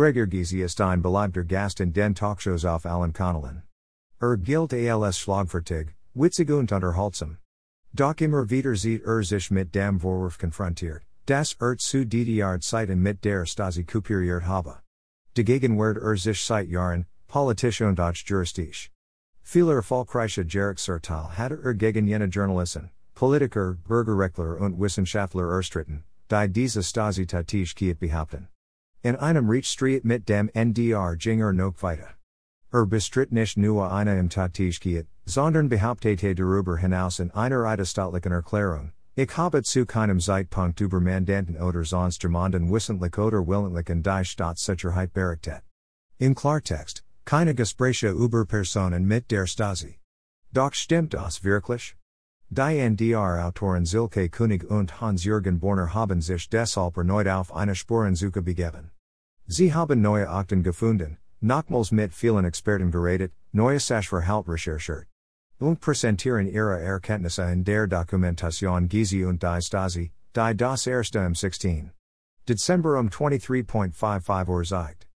Gregor Gysi ist ein beliebter Gast in den Talkshows auf allen Kanälen. Er gilt als Schlagfertig, witzig und unterhaltsam. Doch immer wieder sieht er sich mit dem Vorwurf konfrontiert, das er zu DDR Zeiten mit der Stasi kooperiert habe. Dagegen wird er sich seit Jahren, politisch und auch juristisch. Viele erfolgreiche Jerichsurteil hatte er gegen jene Journalisten, Politiker, Bürgerrechtler und Wissenschaftler erstritten, die diese Stasi Tätigkeit behaupten. In einem Rechtsstreit mit dem NDR ging er noch weiter. Er bestritt nicht nur eine IM Tätigkeit, sondern behauptete darüber hinaus in einer eidesstattlichen Erklärung, ich habe zu keinem Zeitpunkt über Mandanten oder sonst jemanden wissentlich oder willentlich in die Staatssicherheit berichtet. Im Klartext, keine Gespräche über Personen mit der Stasi. Doch stimmt das wirklich? Die NDR-Autoren Silke König und Hans-Jürgen Börner haben sich deshalb erneut auf eine Spurensuche begeben. Sie haben neue Akten gefunden, Nochmals mit vielen Experten geredet, neue Sachverhalt recherchiert. Und präsentieren ihre Erkenntnisse in der Dokumentation Gysi und die Stasi, die das erste im 16. Dezember um 23.55 Uhr zeigt.